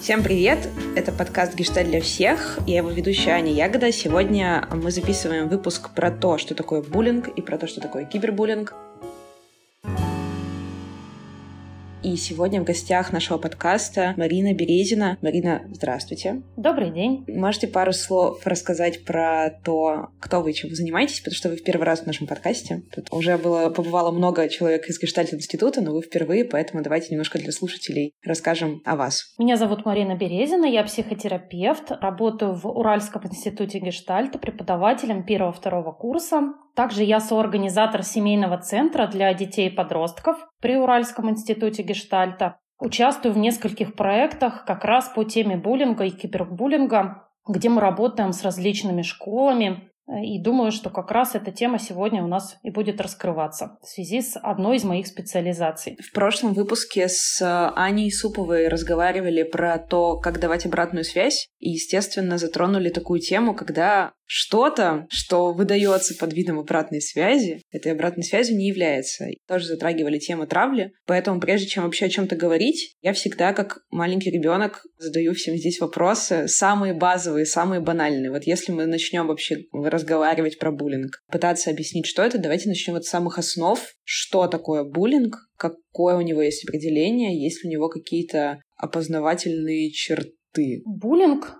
Всем привет! Это подкаст «Гешталь для всех». Я его ведущая Аня Ягода. Сегодня мы записываем выпуск про то, что такое буллинг и про то, что такое кибербуллинг. И сегодня в гостях нашего подкаста Марина Березина. Марина, здравствуйте. Добрый день. Можете пару слов рассказать про то, кто вы и чем вы занимаетесь, потому что вы в первый раз в нашем подкасте. Тут уже было, побывало много человек из Гештальт-института, но вы впервые, поэтому давайте немножко для слушателей расскажем о вас. Меня зовут Марина Березина, я психотерапевт, работаю в Уральском институте Гештальта преподавателем первого-второго курса. Также я соорганизатор семейного центра для детей и подростков при Уральском институте Гештальта. Участвую в нескольких проектах как раз по теме буллинга и кибербуллинга, где мы работаем с различными школами, и думаю, что как раз эта тема сегодня у нас и будет раскрываться в связи с одной из моих специализаций. В прошлом выпуске с Аней Суповой разговаривали про то, как давать обратную связь. И, естественно, затронули такую тему, когда что-то, что выдается под видом обратной связи, этой обратной связью не является. Тоже затрагивали тему травли, поэтому прежде чем вообще о чем-то говорить, я всегда, как маленький ребенок, задаю всем здесь вопросы, самые базовые, самые банальные. Вот если мы начнем вообще разговаривать про буллинг, пытаться объяснить, что это, давайте начнем от самых основ, что такое буллинг, какое у него есть определение, есть ли у него какие-то опознавательные черты. Буллинг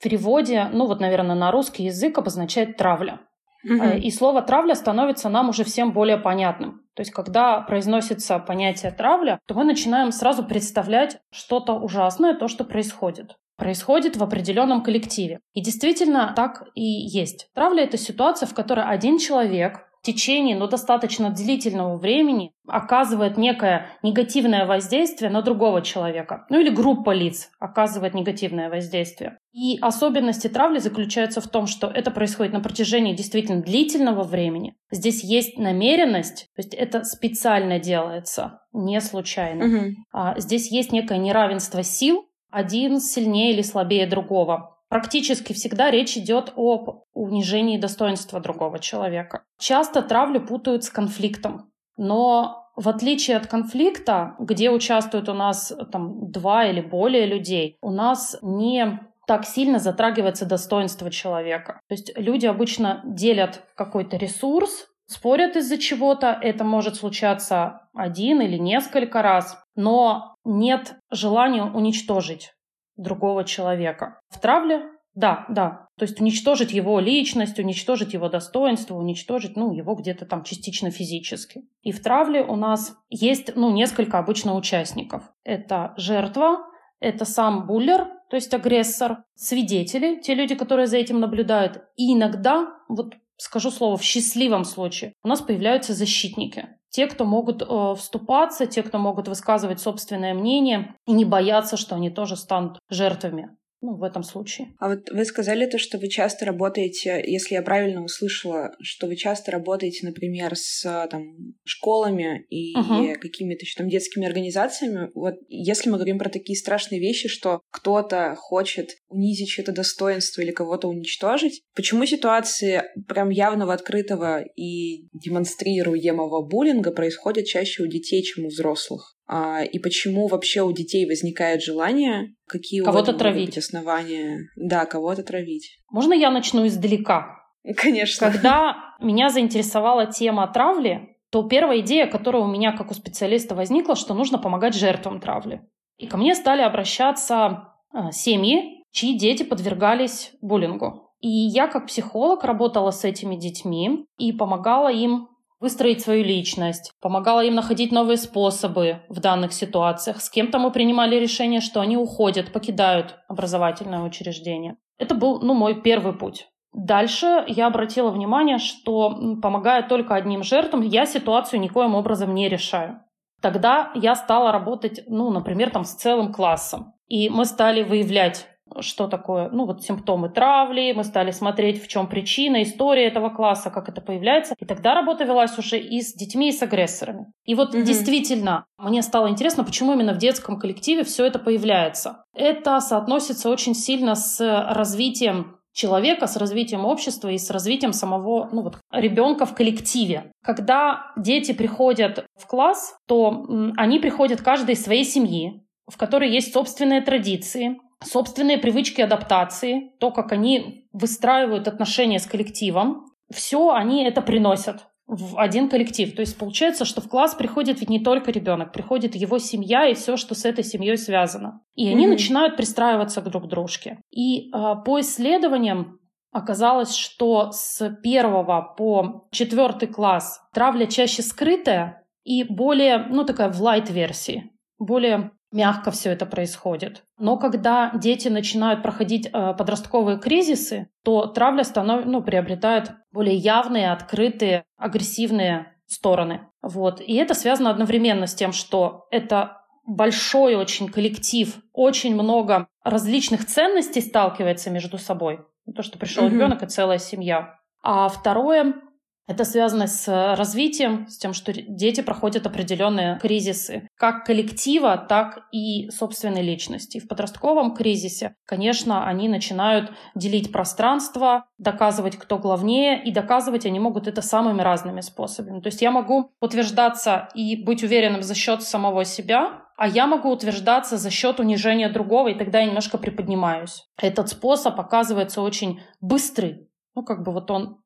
в переводе, ну вот, наверное, на русский язык обозначает травля. Угу. И слово травля становится нам уже всем более понятным. То есть, когда произносится понятие травля, то мы начинаем сразу представлять что-то ужасное, то, что происходит происходит в определенном коллективе. И действительно так и есть. Травля — это ситуация, в которой один человек в течение ну, достаточно длительного времени оказывает некое негативное воздействие на другого человека. Ну или группа лиц оказывает негативное воздействие. И особенности травли заключаются в том, что это происходит на протяжении действительно длительного времени. Здесь есть намеренность, то есть это специально делается, не случайно. Угу. А здесь есть некое неравенство сил, один сильнее или слабее другого практически всегда речь идет об унижении достоинства другого человека. Часто травлю путают с конфликтом, но в отличие от конфликта, где участвуют у нас там два или более людей, у нас не так сильно затрагивается достоинство человека. То есть люди обычно делят какой-то ресурс, спорят из-за чего-то, это может случаться один или несколько раз, но нет желания уничтожить другого человека. В травле да, да. То есть уничтожить его личность, уничтожить его достоинство, уничтожить, ну, его где-то там частично физически. И в травле у нас есть, ну, несколько обычно участников. Это жертва, это сам буллер, то есть агрессор, свидетели, те люди, которые за этим наблюдают. И иногда, вот скажу слово, в счастливом случае, у нас появляются защитники. Те, кто могут э, вступаться, те, кто могут высказывать собственное мнение и не бояться, что они тоже станут жертвами ну, в этом случае. А вот вы сказали то, что вы часто работаете, если я правильно услышала, что вы часто работаете, например, с там, школами и uh-huh. какими-то еще там детскими организациями. Вот если мы говорим про такие страшные вещи, что кто-то хочет унизить чье-то достоинство или кого-то уничтожить, почему ситуации прям явного открытого и демонстрируемого буллинга происходят чаще у детей, чем у взрослых? А, и почему вообще у детей возникает желание, какие кого-то травить основания, да, кого-то травить. Можно я начну издалека? Конечно. Когда меня заинтересовала тема травли, то первая идея, которая у меня как у специалиста возникла, что нужно помогать жертвам травли. И ко мне стали обращаться а, семьи, чьи дети подвергались буллингу. И я как психолог работала с этими детьми и помогала им выстроить свою личность, помогала им находить новые способы в данных ситуациях. С кем-то мы принимали решение, что они уходят, покидают образовательное учреждение. Это был ну, мой первый путь. Дальше я обратила внимание, что помогая только одним жертвам, я ситуацию никоим образом не решаю. Тогда я стала работать, ну, например, там с целым классом. И мы стали выявлять что такое, ну вот симптомы травли, мы стали смотреть, в чем причина, история этого класса, как это появляется. И тогда работа велась уже и с детьми, и с агрессорами. И вот угу. действительно, мне стало интересно, почему именно в детском коллективе все это появляется. Это соотносится очень сильно с развитием человека, с развитием общества и с развитием самого ну, вот, ребенка в коллективе. Когда дети приходят в класс, то они приходят каждый из своей семьи, в которой есть собственные традиции, собственные привычки адаптации, то, как они выстраивают отношения с коллективом, все они это приносят в один коллектив. То есть получается, что в класс приходит ведь не только ребенок, приходит его семья и все, что с этой семьей связано. И они mm-hmm. начинают пристраиваться друг к дружке. И э, по исследованиям оказалось, что с первого по четвертый класс травля чаще скрытая и более, ну такая в лайт-версии, более мягко все это происходит. Но когда дети начинают проходить э, подростковые кризисы, то травля станов... ну, приобретает более явные, открытые, агрессивные стороны. Вот. И это связано одновременно с тем, что это большой очень коллектив, очень много различных ценностей сталкивается между собой. То, что пришел mm-hmm. ребенок и целая семья. А второе, это связано с э, развитием, с тем, что дети проходят определенные кризисы, как коллектива, так и собственной личности. В подростковом кризисе, конечно, они начинают делить пространство, доказывать, кто главнее, и доказывать они могут это самыми разными способами. То есть я могу утверждаться и быть уверенным за счет самого себя, а я могу утверждаться за счет унижения другого, и тогда я немножко приподнимаюсь. Этот способ оказывается очень быстрый. Ну, как бы вот он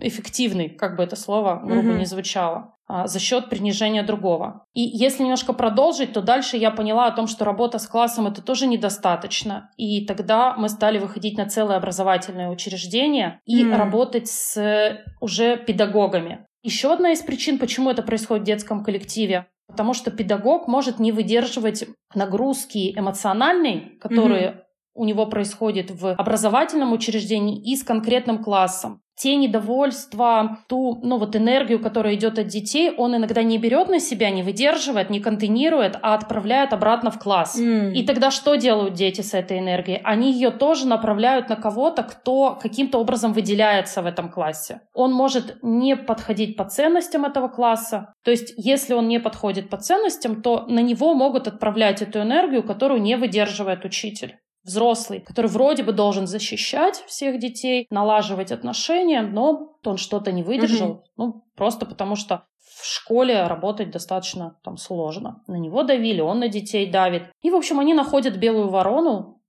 эффективный, как бы это слово грубо mm-hmm. не звучало, а, за счет принижения другого. И если немножко продолжить, то дальше я поняла о том, что работа с классом это тоже недостаточно. И тогда мы стали выходить на целое образовательное учреждение и mm-hmm. работать с уже педагогами. Еще одна из причин, почему это происходит в детском коллективе, потому что педагог может не выдерживать нагрузки эмоциональной, которые mm-hmm у него происходит в образовательном учреждении и с конкретным классом те недовольства, ту, ну вот энергию, которая идет от детей, он иногда не берет на себя, не выдерживает, не контейнирует, а отправляет обратно в класс. Mm. И тогда что делают дети с этой энергией? Они ее тоже направляют на кого-то, кто каким-то образом выделяется в этом классе. Он может не подходить по ценностям этого класса. То есть, если он не подходит по ценностям, то на него могут отправлять эту энергию, которую не выдерживает учитель взрослый, который вроде бы должен защищать всех детей, налаживать отношения, но он что-то не выдержал, угу. ну, просто потому что в школе работать достаточно там сложно. На него давили, он на детей давит. И, в общем, они находят белую ворону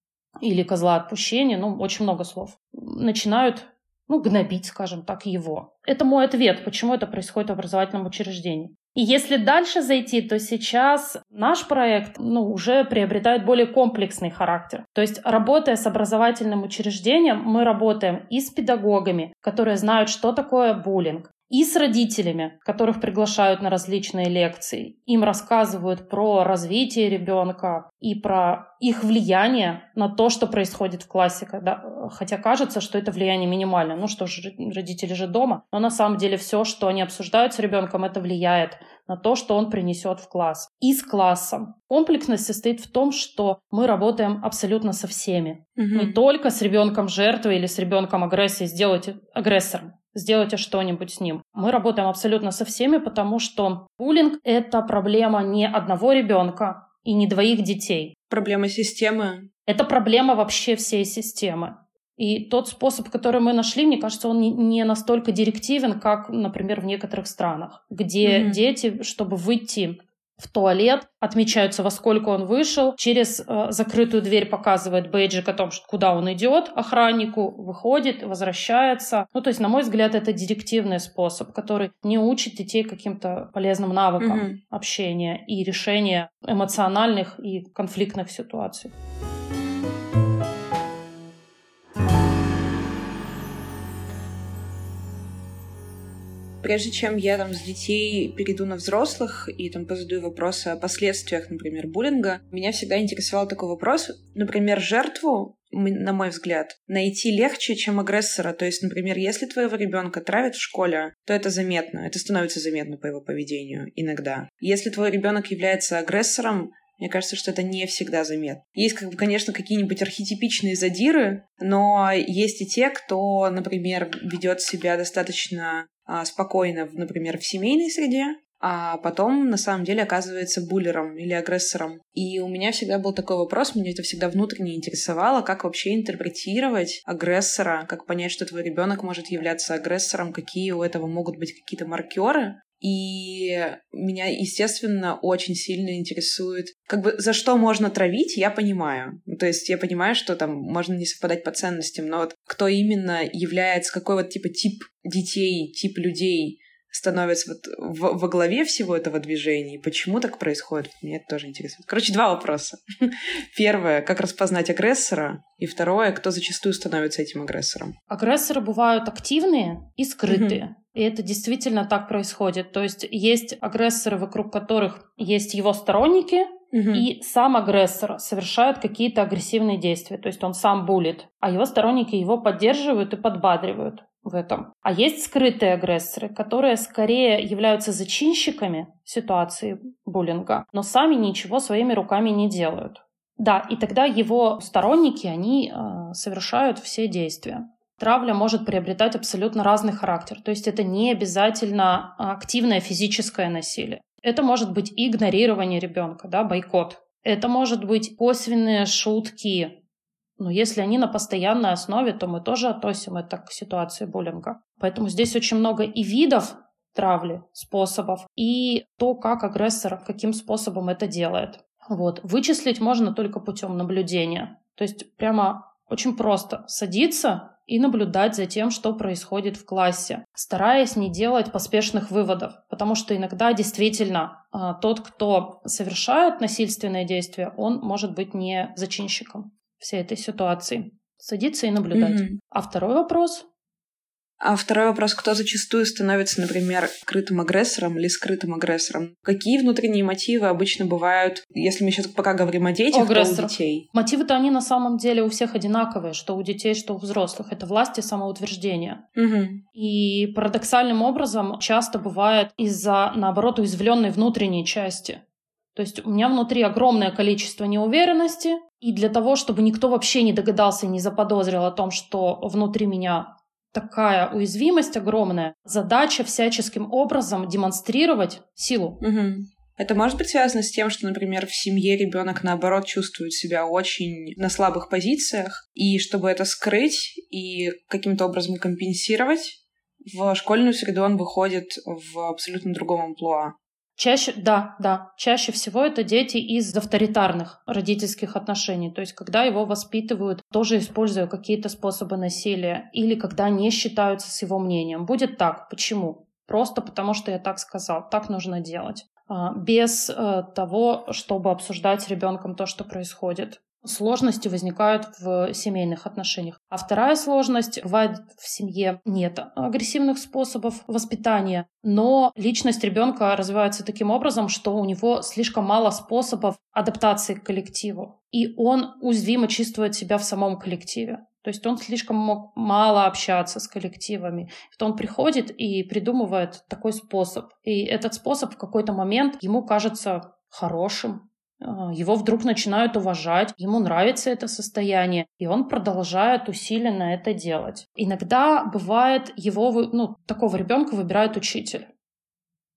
или козла отпущения, ну, очень много слов. Начинают ну, гнобить, скажем так, его. Это мой ответ, почему это происходит в образовательном учреждении. И если дальше зайти, то сейчас наш проект ну, уже приобретает более комплексный характер. То есть, работая с образовательным учреждением, мы работаем и с педагогами, которые знают, что такое буллинг, и с родителями, которых приглашают на различные лекции. Им рассказывают про развитие ребенка и про их влияние на то, что происходит в классе. Когда, хотя кажется, что это влияние минимальное. Ну что ж, родители же дома. Но на самом деле все, что они обсуждают с ребенком, это влияет на то, что он принесет в класс. И с классом. Комплексность состоит в том, что мы работаем абсолютно со всеми. Угу. Не только с ребенком жертвы или с ребенком агрессии, сделайте агрессором сделайте что-нибудь с ним. Мы работаем абсолютно со всеми, потому что буллинг — это проблема не одного ребенка и не двоих детей. Проблема системы. Это проблема вообще всей системы. И тот способ, который мы нашли, мне кажется, он не настолько директивен, как, например, в некоторых странах, где mm-hmm. дети, чтобы выйти в туалет, отмечаются, во сколько он вышел, через э, закрытую дверь показывает бейджик о том, что, куда он идет охраннику, выходит, возвращается. Ну, то есть, на мой взгляд, это директивный способ, который не учит детей каким-то полезным навыкам mm-hmm. общения и решения эмоциональных и конфликтных ситуаций. Прежде чем я там с детей перейду на взрослых и там позадаю вопросы о последствиях, например, буллинга, меня всегда интересовал такой вопрос. Например, жертву на мой взгляд, найти легче, чем агрессора. То есть, например, если твоего ребенка травят в школе, то это заметно, это становится заметно по его поведению иногда. Если твой ребенок является агрессором, мне кажется, что это не всегда заметно. Есть, как бы, конечно, какие-нибудь архетипичные задиры, но есть и те, кто, например, ведет себя достаточно спокойно, например, в семейной среде, а потом на самом деле оказывается буллером или агрессором. И у меня всегда был такой вопрос, меня это всегда внутренне интересовало, как вообще интерпретировать агрессора, как понять, что твой ребенок может являться агрессором, какие у этого могут быть какие-то маркеры. И меня, естественно, очень сильно интересует, как бы за что можно травить, я понимаю. Ну, то есть я понимаю, что там можно не совпадать по ценностям, но вот кто именно является, какой вот типа тип детей, тип людей становится вот в, во главе всего этого движения. Почему так происходит? Меня это тоже интересует. Короче, два вопроса. Первое, как распознать агрессора? И второе, кто зачастую становится этим агрессором? Агрессоры бывают активные и скрытые. И это действительно так происходит. То есть есть агрессоры, вокруг которых есть его сторонники, и сам агрессор совершает какие-то агрессивные действия. То есть он сам булит, а его сторонники его поддерживают и подбадривают в этом. А есть скрытые агрессоры, которые скорее являются зачинщиками ситуации буллинга, но сами ничего своими руками не делают. Да, и тогда его сторонники, они э, совершают все действия. Травля может приобретать абсолютно разный характер. То есть это не обязательно активное физическое насилие. Это может быть игнорирование ребенка, да, бойкот. Это может быть косвенные шутки, но если они на постоянной основе, то мы тоже относим это к ситуации буллинга. Поэтому здесь очень много и видов травли, способов, и то, как агрессор, каким способом это делает. Вот. Вычислить можно только путем наблюдения. То есть прямо очень просто садиться и наблюдать за тем, что происходит в классе, стараясь не делать поспешных выводов, потому что иногда действительно а, тот, кто совершает насильственное действие, он может быть не зачинщиком всей этой ситуации. Садиться и наблюдать. Угу. А второй вопрос а второй вопрос, кто зачастую становится, например, скрытым агрессором или скрытым агрессором? Какие внутренние мотивы обычно бывают, если мы сейчас пока говорим о детях, то у детей? Мотивы-то они на самом деле у всех одинаковые, что у детей, что у взрослых. Это власть и самоутверждение. Угу. И парадоксальным образом часто бывает из-за, наоборот, уязвленной внутренней части. То есть у меня внутри огромное количество неуверенности, и для того, чтобы никто вообще не догадался и не заподозрил о том, что внутри меня такая уязвимость огромная, задача всяческим образом демонстрировать силу. Угу. Это может быть связано с тем, что, например, в семье ребенок наоборот чувствует себя очень на слабых позициях, и чтобы это скрыть и каким-то образом компенсировать, в школьную среду он выходит в абсолютно другом амплуа. Чаще, да, да, чаще всего это дети из авторитарных родительских отношений, то есть когда его воспитывают, тоже используя какие-то способы насилия, или когда не считаются с его мнением. Будет так. Почему? Просто потому, что я так сказал, так нужно делать а, без э, того, чтобы обсуждать с ребенком то, что происходит сложности возникают в семейных отношениях. А вторая сложность бывает в семье нет агрессивных способов воспитания, но личность ребенка развивается таким образом, что у него слишком мало способов адаптации к коллективу, и он уязвимо чувствует себя в самом коллективе. То есть он слишком мог мало общаться с коллективами. То он приходит и придумывает такой способ. И этот способ в какой-то момент ему кажется хорошим, его вдруг начинают уважать, ему нравится это состояние, и он продолжает усиленно это делать. Иногда бывает его, ну, такого ребенка выбирает учитель.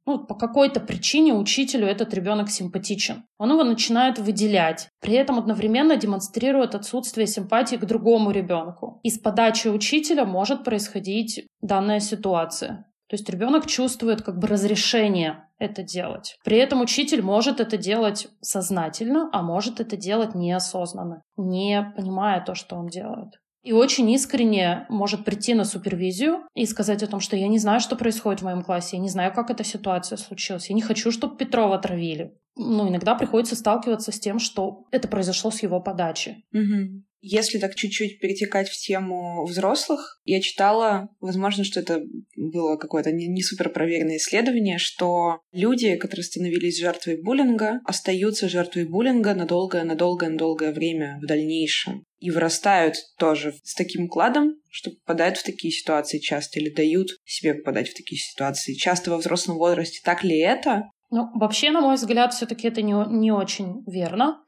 Ну, по какой-то причине учителю этот ребенок симпатичен. Он его начинает выделять, при этом одновременно демонстрирует отсутствие симпатии к другому ребенку. И с подачи учителя может происходить данная ситуация. То есть ребенок чувствует как бы разрешение это делать. При этом учитель может это делать сознательно, а может это делать неосознанно, не понимая то, что он делает. И очень искренне может прийти на супервизию и сказать о том, что я не знаю, что происходит в моем классе, я не знаю, как эта ситуация случилась, я не хочу, чтобы Петрова отравили. Ну, иногда приходится сталкиваться с тем, что это произошло с его подачи. Угу. Если так чуть-чуть перетекать в тему взрослых, я читала, возможно, что это было какое-то не, не супер проверенное исследование, что люди, которые становились жертвой буллинга, остаются жертвой буллинга на долгое, на долгое, на долгое время в дальнейшем. И вырастают тоже с таким укладом, что попадают в такие ситуации часто или дают себе попадать в такие ситуации часто во взрослом возрасте. Так ли это? Ну, вообще, на мой взгляд, все-таки это не, не очень верно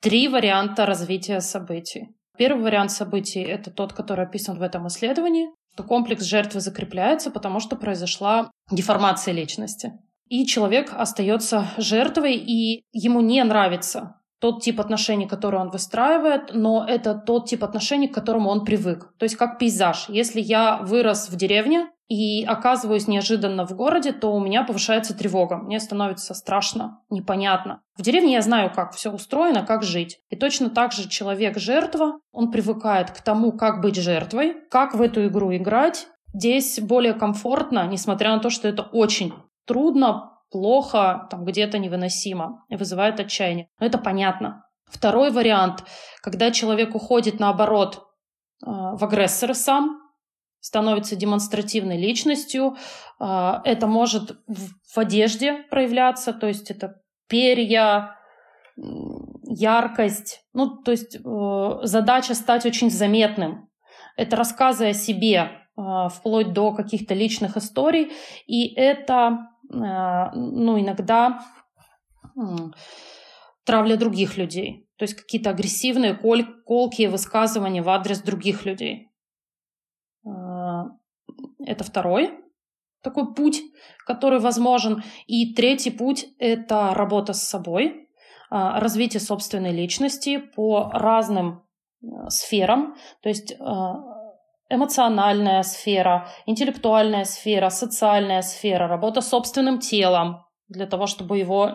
три варианта развития событий. Первый вариант событий — это тот, который описан в этом исследовании, что комплекс жертвы закрепляется, потому что произошла деформация личности. И человек остается жертвой, и ему не нравится тот тип отношений, который он выстраивает, но это тот тип отношений, к которому он привык. То есть как пейзаж. Если я вырос в деревне и оказываюсь неожиданно в городе, то у меня повышается тревога. Мне становится страшно, непонятно. В деревне я знаю, как все устроено, как жить. И точно так же человек-жертва, он привыкает к тому, как быть жертвой, как в эту игру играть. Здесь более комфортно, несмотря на то, что это очень трудно, плохо, там где-то невыносимо и вызывает отчаяние. Но это понятно. Второй вариант, когда человек уходит наоборот э, в агрессора сам, становится демонстративной личностью. Э, это может в одежде проявляться, то есть это перья, яркость. Ну, то есть э, задача стать очень заметным. Это рассказы о себе, вплоть до каких-то личных историй. И это ну, иногда травля других людей. То есть какие-то агрессивные, коль, колкие высказывания в адрес других людей. Э, это второй такой путь, который возможен. И третий путь – это работа с собой, э, развитие собственной личности по разным сферам. То есть эмоциональная сфера, интеллектуальная сфера, социальная сфера, работа с собственным телом для того, чтобы его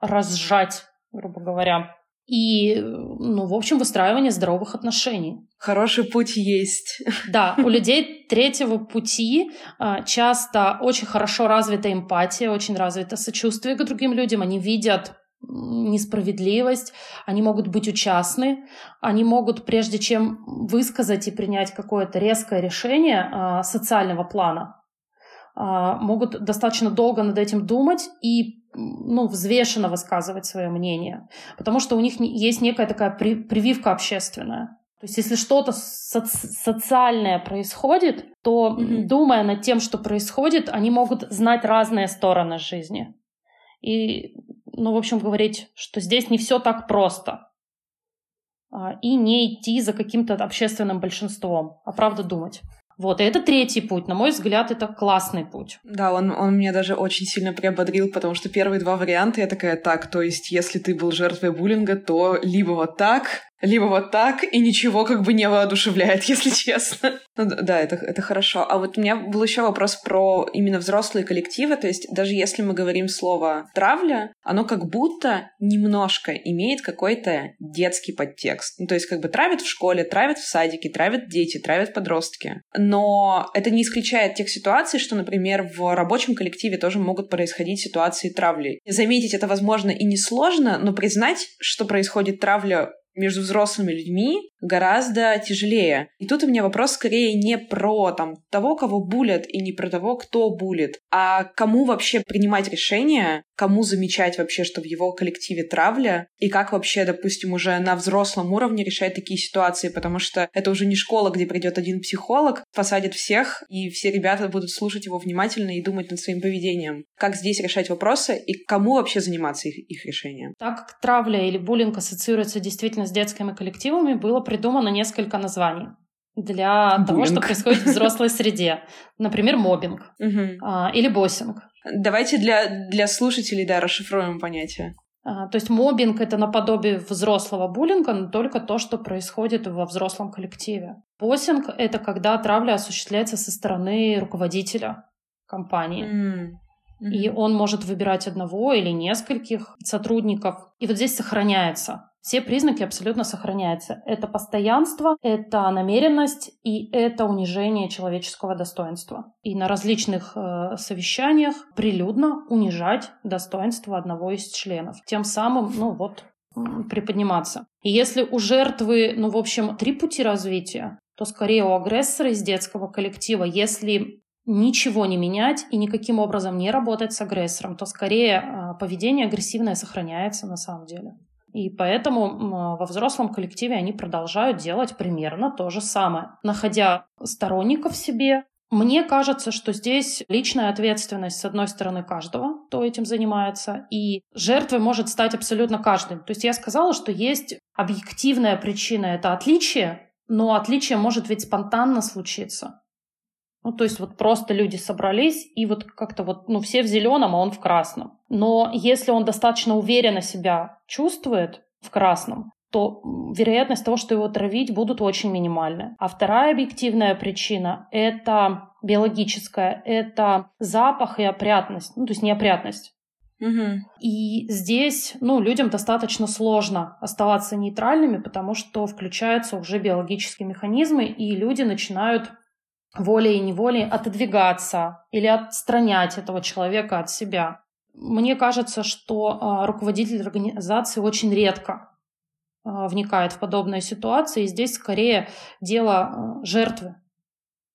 разжать, грубо говоря. И, ну, в общем, выстраивание здоровых отношений. Хороший путь есть. Да, у людей третьего пути а, часто очень хорошо развита эмпатия, очень развито сочувствие к другим людям. Они видят несправедливость, они могут быть участны, они могут, прежде чем высказать и принять какое-то резкое решение э, социального плана, э, могут достаточно долго над этим думать и ну, взвешенно высказывать свое мнение, потому что у них есть некая такая при, прививка общественная. То есть, если что-то соци- социальное происходит, то, mm-hmm. думая над тем, что происходит, они могут знать разные стороны жизни. И ну, в общем, говорить, что здесь не все так просто. А, и не идти за каким-то общественным большинством, а правда думать. Вот, и это третий путь. На мой взгляд, это классный путь. Да, он, он меня даже очень сильно приободрил, потому что первые два варианта я такая, так, то есть, если ты был жертвой буллинга, то либо вот так, либо вот так, и ничего как бы не воодушевляет, если честно. Ну, да, это, это хорошо. А вот у меня был еще вопрос про именно взрослые коллективы, то есть даже если мы говорим слово «травля», оно как будто немножко имеет какой-то детский подтекст. Ну, то есть как бы травят в школе, травят в садике, травят дети, травят подростки. Но это не исключает тех ситуаций, что, например, в рабочем коллективе тоже могут происходить ситуации травли. Заметить это возможно и несложно, но признать, что происходит травля между взрослыми людьми гораздо тяжелее. И тут у меня вопрос скорее не про там, того, кого булят, и не про того, кто булит, а кому вообще принимать решение, кому замечать вообще, что в его коллективе травля, и как вообще, допустим, уже на взрослом уровне решать такие ситуации, потому что это уже не школа, где придет один психолог, посадит всех, и все ребята будут слушать его внимательно и думать над своим поведением. Как здесь решать вопросы, и кому вообще заниматься их, их решением? Так как травля или буллинг ассоциируется действительно с детскими коллективами, было придумано несколько названий для Буллинг. того, что происходит в взрослой среде. Например, мобинг а, или боссинг. Давайте для, для слушателей да, расшифруем понятие. А, то есть мобинг — это наподобие взрослого буллинга, но только то, что происходит во взрослом коллективе. Боссинг — это когда травля осуществляется со стороны руководителя компании. Mm. Mm-hmm. И он может выбирать одного или нескольких сотрудников. И вот здесь сохраняется все признаки абсолютно сохраняются. Это постоянство, это намеренность и это унижение человеческого достоинства. И на различных э, совещаниях прилюдно унижать достоинство одного из членов. Тем самым, ну вот, приподниматься. И если у жертвы, ну, в общем, три пути развития, то скорее у агрессора из детского коллектива, если ничего не менять и никаким образом не работать с агрессором, то скорее э, поведение агрессивное сохраняется на самом деле. И поэтому во взрослом коллективе они продолжают делать примерно то же самое, находя сторонников себе. Мне кажется, что здесь личная ответственность, с одной стороны, каждого, кто этим занимается, и жертвой может стать абсолютно каждый. То есть я сказала, что есть объективная причина — это отличие, но отличие может ведь спонтанно случиться. Ну, то есть вот просто люди собрались, и вот как-то вот, ну, все в зеленом, а он в красном. Но если он достаточно уверенно себя чувствует, в красном, то вероятность того, что его травить, будут очень минимальны. А вторая объективная причина – это биологическая, это запах и опрятность, ну, то есть неопрятность. Угу. И здесь, ну, людям достаточно сложно оставаться нейтральными, потому что включаются уже биологические механизмы, и люди начинают волей и неволей отодвигаться или отстранять этого человека от себя. Мне кажется, что э, руководитель организации очень редко э, вникает в подобные ситуации, и здесь скорее дело э, жертвы.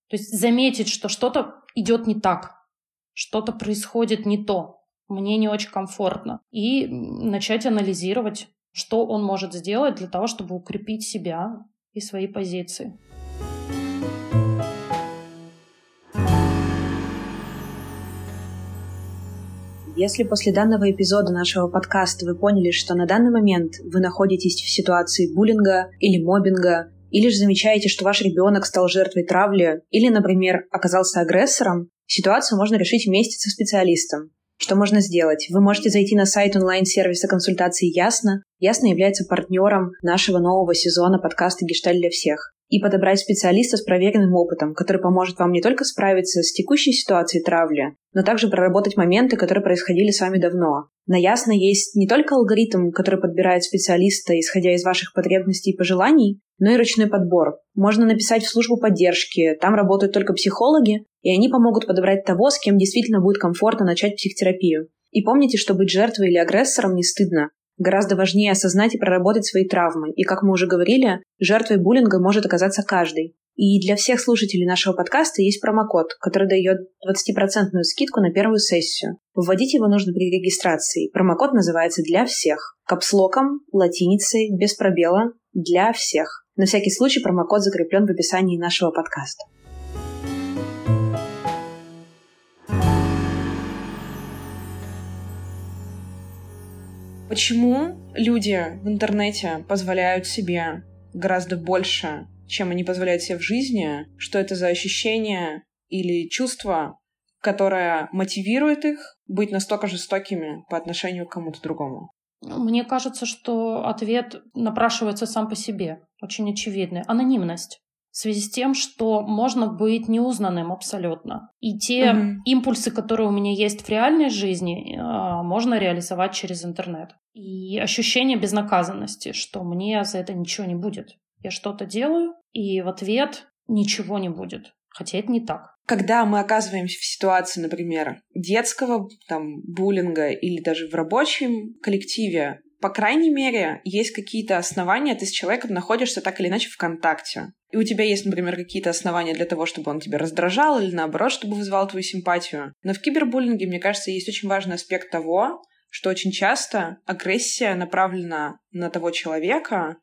То есть заметить, что что-то идет не так, что-то происходит не то, мне не очень комфортно, и начать анализировать, что он может сделать для того, чтобы укрепить себя и свои позиции. Если после данного эпизода нашего подкаста вы поняли, что на данный момент вы находитесь в ситуации буллинга или мобинга, или же замечаете, что ваш ребенок стал жертвой травли, или, например, оказался агрессором, ситуацию можно решить вместе со специалистом. Что можно сделать? Вы можете зайти на сайт онлайн-сервиса консультации Ясно. Ясно является партнером нашего нового сезона подкаста «Гешталь для всех» и подобрать специалиста с проверенным опытом, который поможет вам не только справиться с текущей ситуацией травли, но также проработать моменты, которые происходили с вами давно. На Ясно есть не только алгоритм, который подбирает специалиста, исходя из ваших потребностей и пожеланий, но и ручной подбор. Можно написать в службу поддержки, там работают только психологи, и они помогут подобрать того, с кем действительно будет комфортно начать психотерапию. И помните, что быть жертвой или агрессором не стыдно. Гораздо важнее осознать и проработать свои травмы. И, как мы уже говорили, жертвой буллинга может оказаться каждый. И для всех слушателей нашего подкаста есть промокод, который дает 20% скидку на первую сессию. Вводить его нужно при регистрации. Промокод называется «Для всех». Капслоком, латиницей, без пробела, «Для всех». На всякий случай промокод закреплен в описании нашего подкаста. Почему люди в интернете позволяют себе гораздо больше, чем они позволяют себе в жизни? Что это за ощущение или чувство, которое мотивирует их быть настолько жестокими по отношению к кому-то другому? Мне кажется, что ответ напрашивается сам по себе, очень очевидный. Анонимность в связи с тем, что можно быть неузнанным абсолютно. И те угу. импульсы, которые у меня есть в реальной жизни, а, можно реализовать через интернет. И ощущение безнаказанности, что мне за это ничего не будет. Я что-то делаю, и в ответ ничего не будет. Хотя это не так. Когда мы оказываемся в ситуации, например, детского там, буллинга или даже в рабочем коллективе, по крайней мере, есть какие-то основания, ты с человеком находишься так или иначе в контакте. И у тебя есть, например, какие-то основания для того, чтобы он тебя раздражал или наоборот, чтобы вызывал твою симпатию. Но в кибербуллинге, мне кажется, есть очень важный аспект того, что очень часто агрессия направлена на того человека,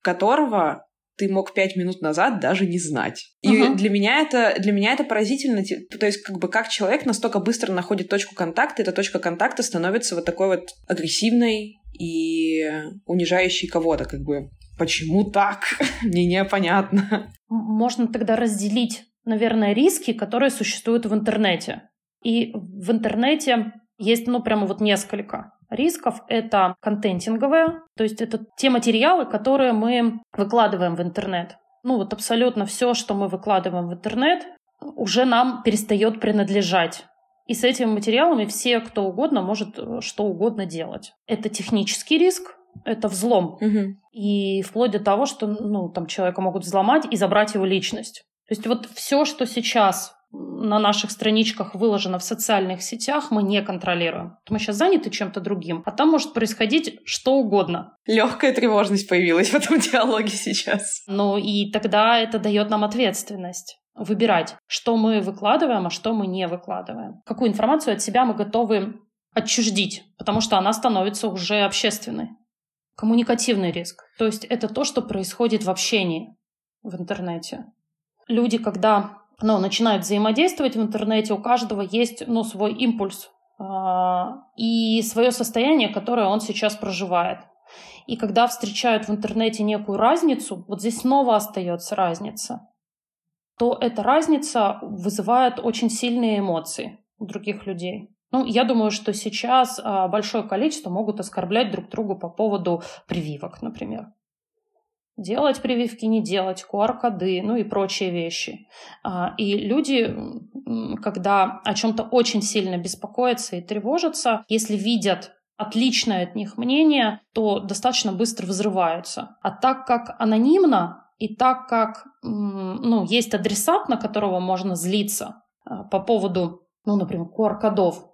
которого ты мог пять минут назад даже не знать. И uh-huh. для меня это для меня это поразительно, то есть как бы как человек настолько быстро находит точку контакта, эта точка контакта становится вот такой вот агрессивной, и унижающий кого-то, как бы. Почему так? Мне непонятно. Можно тогда разделить, наверное, риски, которые существуют в интернете. И в интернете есть, ну, прямо вот несколько рисков. Это контентинговые, то есть это те материалы, которые мы выкладываем в интернет. Ну, вот абсолютно все, что мы выкладываем в интернет, уже нам перестает принадлежать. И с этими материалами все, кто угодно, может э, что угодно делать. Это технический риск, это взлом. Угу. И вплоть до того, что ну, там человека могут взломать и забрать его личность. То есть вот все, что сейчас на наших страничках выложено в социальных сетях, мы не контролируем. Мы сейчас заняты чем-то другим, а там может происходить что угодно. Легкая тревожность появилась в этом диалоге сейчас. Ну и тогда это дает нам ответственность выбирать, что мы выкладываем, а что мы не выкладываем. Какую информацию от себя мы готовы отчуждить, потому что она становится уже общественной. Коммуникативный риск. То есть это то, что происходит в общении в интернете. Люди, когда ну, начинают взаимодействовать в интернете, у каждого есть ну, свой импульс э, и свое состояние, которое он сейчас проживает. И когда встречают в интернете некую разницу, вот здесь снова остается разница то эта разница вызывает очень сильные эмоции у других людей. Ну, я думаю, что сейчас а, большое количество могут оскорблять друг друга по поводу прививок, например. Делать прививки, не делать, QR-коды, ну и прочие вещи. А, и люди, когда о чем-то очень сильно беспокоятся и тревожатся, если видят отличное от них мнение, то достаточно быстро взрываются. А так как анонимно и так как ну, есть адресат, на которого можно злиться а, по поводу, ну, например, QR-кодов,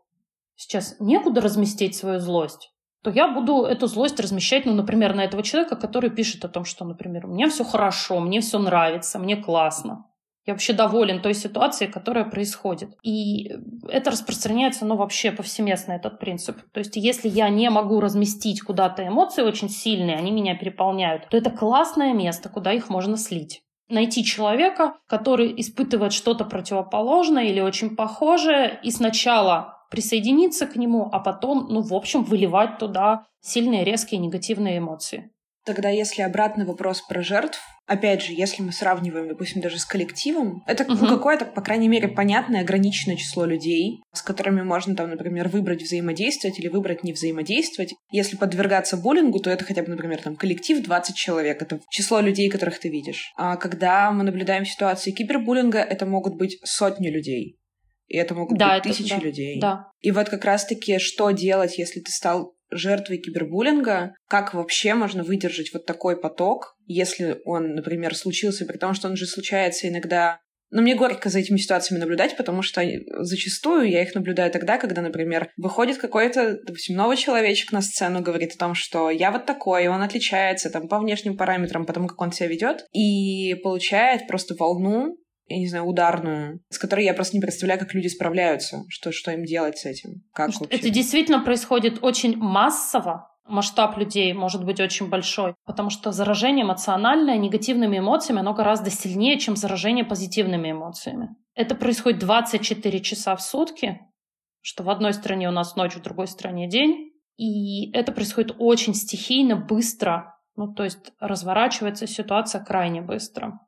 сейчас некуда разместить свою злость, то я буду эту злость размещать, ну, например, на этого человека, который пишет о том, что, например, у меня все хорошо, мне все нравится, мне классно. Я вообще доволен той ситуацией, которая происходит. И это распространяется, ну, вообще повсеместно, этот принцип. То есть, если я не могу разместить куда-то эмоции очень сильные, они меня переполняют, то это классное место, куда их можно слить найти человека, который испытывает что-то противоположное или очень похожее, и сначала присоединиться к нему, а потом, ну, в общем, выливать туда сильные, резкие негативные эмоции. Тогда, если обратный вопрос про жертв, опять же, если мы сравниваем, допустим, даже с коллективом, это угу. ну, какое-то, по крайней мере, понятное ограниченное число людей, с которыми можно там, например, выбрать взаимодействовать или выбрать не взаимодействовать. Если подвергаться буллингу, то это хотя бы, например, там коллектив 20 человек, это число людей, которых ты видишь. А когда мы наблюдаем ситуации кибербуллинга, это могут быть сотни людей. И это могут да, быть это, тысячи да, людей. Да. И вот как раз-таки, что делать, если ты стал жертвой кибербуллинга, как вообще можно выдержать вот такой поток, если он, например, случился, потому что он же случается иногда. Но мне горько за этими ситуациями наблюдать, потому что зачастую я их наблюдаю тогда, когда, например, выходит какой-то, допустим, новый человечек на сцену, говорит о том, что я вот такой, он отличается там по внешним параметрам, потому как он себя ведет, и получает просто волну я не знаю, ударную, с которой я просто не представляю, как люди справляются, что, что им делать с этим. Как вообще? Это действительно происходит очень массово, масштаб людей может быть очень большой, потому что заражение эмоциональное негативными эмоциями, оно гораздо сильнее, чем заражение позитивными эмоциями. Это происходит 24 часа в сутки, что в одной стране у нас ночь, в другой стране день. И это происходит очень стихийно, быстро. Ну, то есть разворачивается ситуация крайне быстро.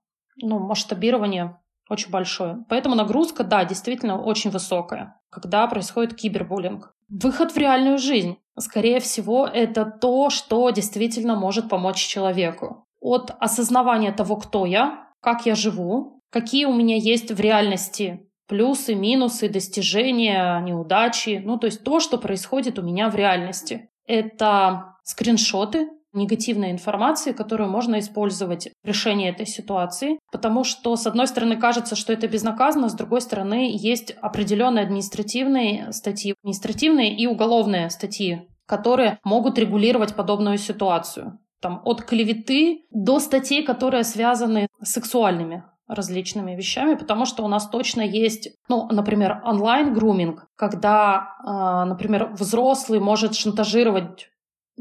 Ну, масштабирование очень большое. Поэтому нагрузка, да, действительно очень высокая, когда происходит кибербуллинг. Выход в реальную жизнь. Скорее всего, это то, что действительно может помочь человеку. От осознавания того, кто я, как я живу, какие у меня есть в реальности плюсы, минусы, достижения, неудачи. Ну, то есть то, что происходит у меня в реальности. Это скриншоты негативной информации, которую можно использовать в решении этой ситуации. Потому что, с одной стороны, кажется, что это безнаказанно, с другой стороны, есть определенные административные статьи, административные и уголовные статьи, которые могут регулировать подобную ситуацию. Там, от клеветы до статей, которые связаны с сексуальными различными вещами, потому что у нас точно есть, ну, например, онлайн-груминг, когда, э, например, взрослый может шантажировать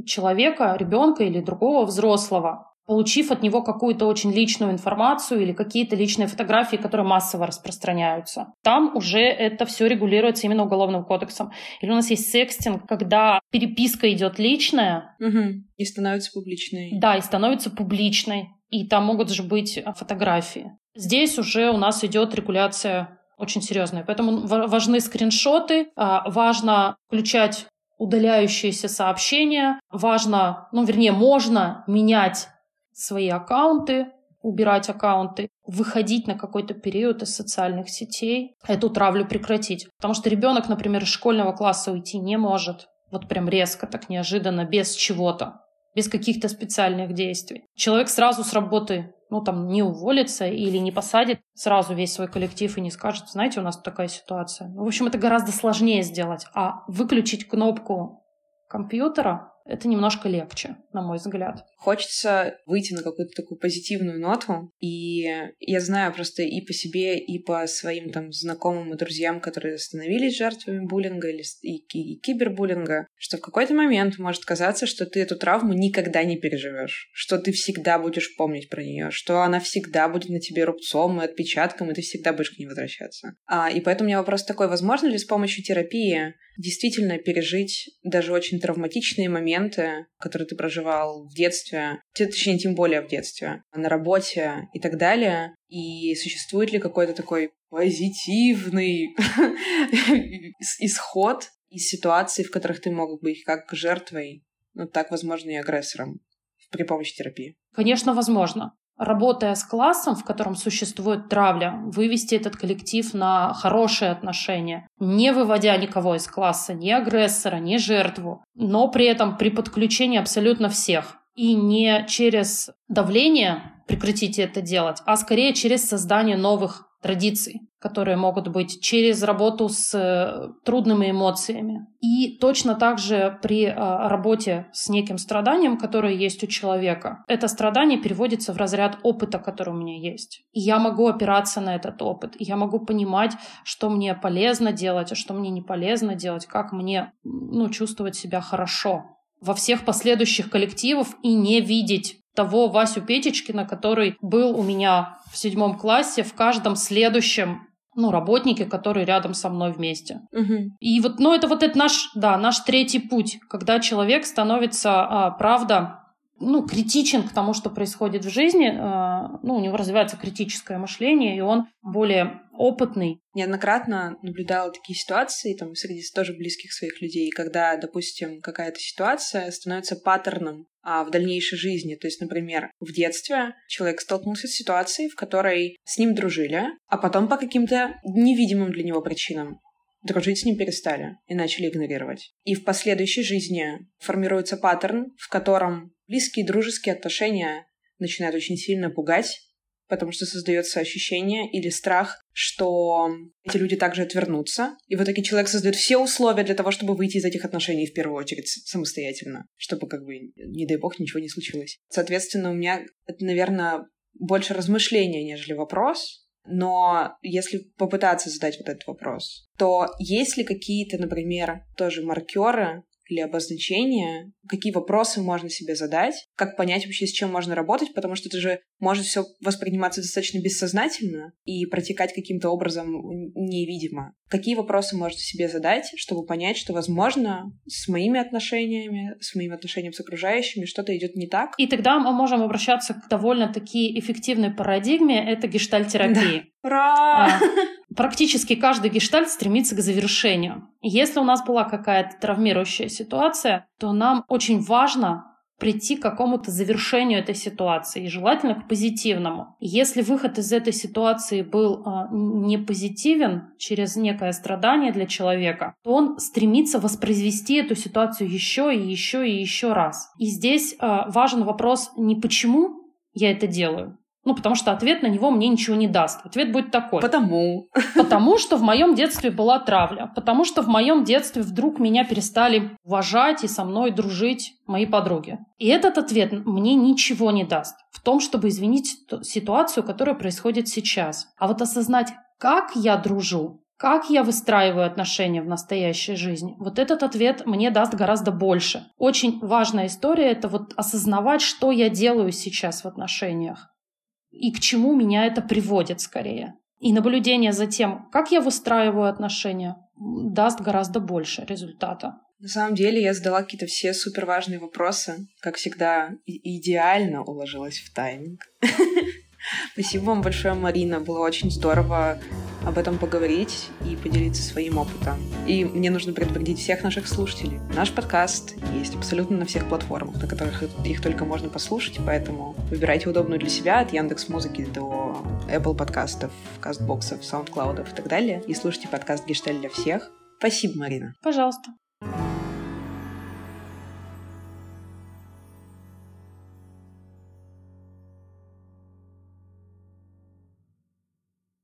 человека, ребенка или другого взрослого, получив от него какую-то очень личную информацию или какие-то личные фотографии, которые массово распространяются. Там уже это все регулируется именно уголовным кодексом. Или у нас есть секстинг, когда переписка идет личная. Угу. И становится публичной. Да, и становится публичной. И там могут же быть фотографии. Здесь уже у нас идет регуляция очень серьезная. Поэтому важны скриншоты, а, важно включать удаляющиеся сообщения. Важно, ну, вернее, можно менять свои аккаунты, убирать аккаунты, выходить на какой-то период из социальных сетей, эту травлю прекратить. Потому что ребенок, например, из школьного класса уйти не может. Вот прям резко, так неожиданно, без чего-то, без каких-то специальных действий. Человек сразу с работы ну, там, не уволится или не посадит сразу весь свой коллектив и не скажет, знаете, у нас такая ситуация. В общем, это гораздо сложнее сделать. А выключить кнопку компьютера это немножко легче, на мой взгляд. Хочется выйти на какую-то такую позитивную ноту, и я знаю просто и по себе, и по своим там знакомым и друзьям, которые становились жертвами буллинга или и, и кибербуллинга, что в какой-то момент может казаться, что ты эту травму никогда не переживешь, что ты всегда будешь помнить про нее, что она всегда будет на тебе рубцом и отпечатком, и ты всегда будешь к ней возвращаться. А, и поэтому у меня вопрос такой, возможно ли с помощью терапии действительно пережить даже очень травматичные моменты, которые ты проживал в детстве, точнее, тем более в детстве, на работе и так далее. И существует ли какой-то такой позитивный исход из ситуаций, в которых ты мог быть как жертвой, ну так, возможно, и агрессором при помощи терапии? Конечно, возможно работая с классом, в котором существует травля, вывести этот коллектив на хорошие отношения, не выводя никого из класса, ни агрессора, ни жертву, но при этом при подключении абсолютно всех. И не через давление прекратите это делать, а скорее через создание новых традиций, которые могут быть через работу с э, трудными эмоциями. И точно так же при э, работе с неким страданием, которое есть у человека, это страдание переводится в разряд опыта, который у меня есть. И я могу опираться на этот опыт. И я могу понимать, что мне полезно делать, а что мне не полезно делать, как мне ну, чувствовать себя хорошо во всех последующих коллективах и не видеть того Васю Петечкина, который был у меня в седьмом классе, в каждом следующем ну, работники, которые рядом со мной вместе. Угу. И вот, ну, это вот это наш, да, наш третий путь, когда человек становится, а, правда, ну, критичен к тому, что происходит в жизни, а, ну, у него развивается критическое мышление, и он более опытный. Неоднократно наблюдала такие ситуации, там, среди тоже близких своих людей, когда, допустим, какая-то ситуация становится паттерном а, в дальнейшей жизни. То есть, например, в детстве человек столкнулся с ситуацией, в которой с ним дружили, а потом по каким-то невидимым для него причинам дружить с ним перестали и начали игнорировать. И в последующей жизни формируется паттерн, в котором близкие дружеские отношения начинают очень сильно пугать, потому что создается ощущение или страх, что эти люди также отвернутся. И в итоге человек создает все условия для того, чтобы выйти из этих отношений в первую очередь самостоятельно, чтобы, как бы, не дай бог, ничего не случилось. Соответственно, у меня это, наверное, больше размышления, нежели вопрос. Но если попытаться задать вот этот вопрос, то есть ли какие-то, например, тоже маркеры, или обозначения, какие вопросы можно себе задать, как понять вообще, с чем можно работать, потому что это же может все восприниматься достаточно бессознательно и протекать каким-то образом невидимо. Какие вопросы можно себе задать, чтобы понять, что, возможно, с моими отношениями, с моим отношением с окружающими что-то идет не так? И тогда мы можем обращаться к довольно-таки эффективной парадигме — это гештальтерапии. Да. Ура! А, практически каждый гештальт стремится к завершению. Если у нас была какая-то травмирующая ситуация, то нам очень важно прийти к какому-то завершению этой ситуации, и желательно к позитивному. Если выход из этой ситуации был э, не позитивен через некое страдание для человека, то он стремится воспроизвести эту ситуацию еще и еще и еще раз. И здесь э, важен вопрос не почему я это делаю, ну, потому что ответ на него мне ничего не даст. Ответ будет такой. Потому. Потому что в моем детстве была травля. Потому что в моем детстве вдруг меня перестали уважать и со мной дружить мои подруги. И этот ответ мне ничего не даст в том, чтобы извинить ситуацию, которая происходит сейчас. А вот осознать, как я дружу, как я выстраиваю отношения в настоящей жизни? Вот этот ответ мне даст гораздо больше. Очень важная история – это вот осознавать, что я делаю сейчас в отношениях и к чему меня это приводит скорее. И наблюдение за тем, как я выстраиваю отношения, даст гораздо больше результата. На самом деле я задала какие-то все супер важные вопросы. Как всегда, идеально уложилась в тайминг. Спасибо вам большое, Марина. Было очень здорово об этом поговорить и поделиться своим опытом. И мне нужно предупредить всех наших слушателей. Наш подкаст есть абсолютно на всех платформах, на которых их только можно послушать, поэтому выбирайте удобную для себя от Яндекс Музыки до Apple подкастов, кастбоксов, саундклаудов и так далее. И слушайте подкаст Гешталь для всех. Спасибо, Марина. Пожалуйста.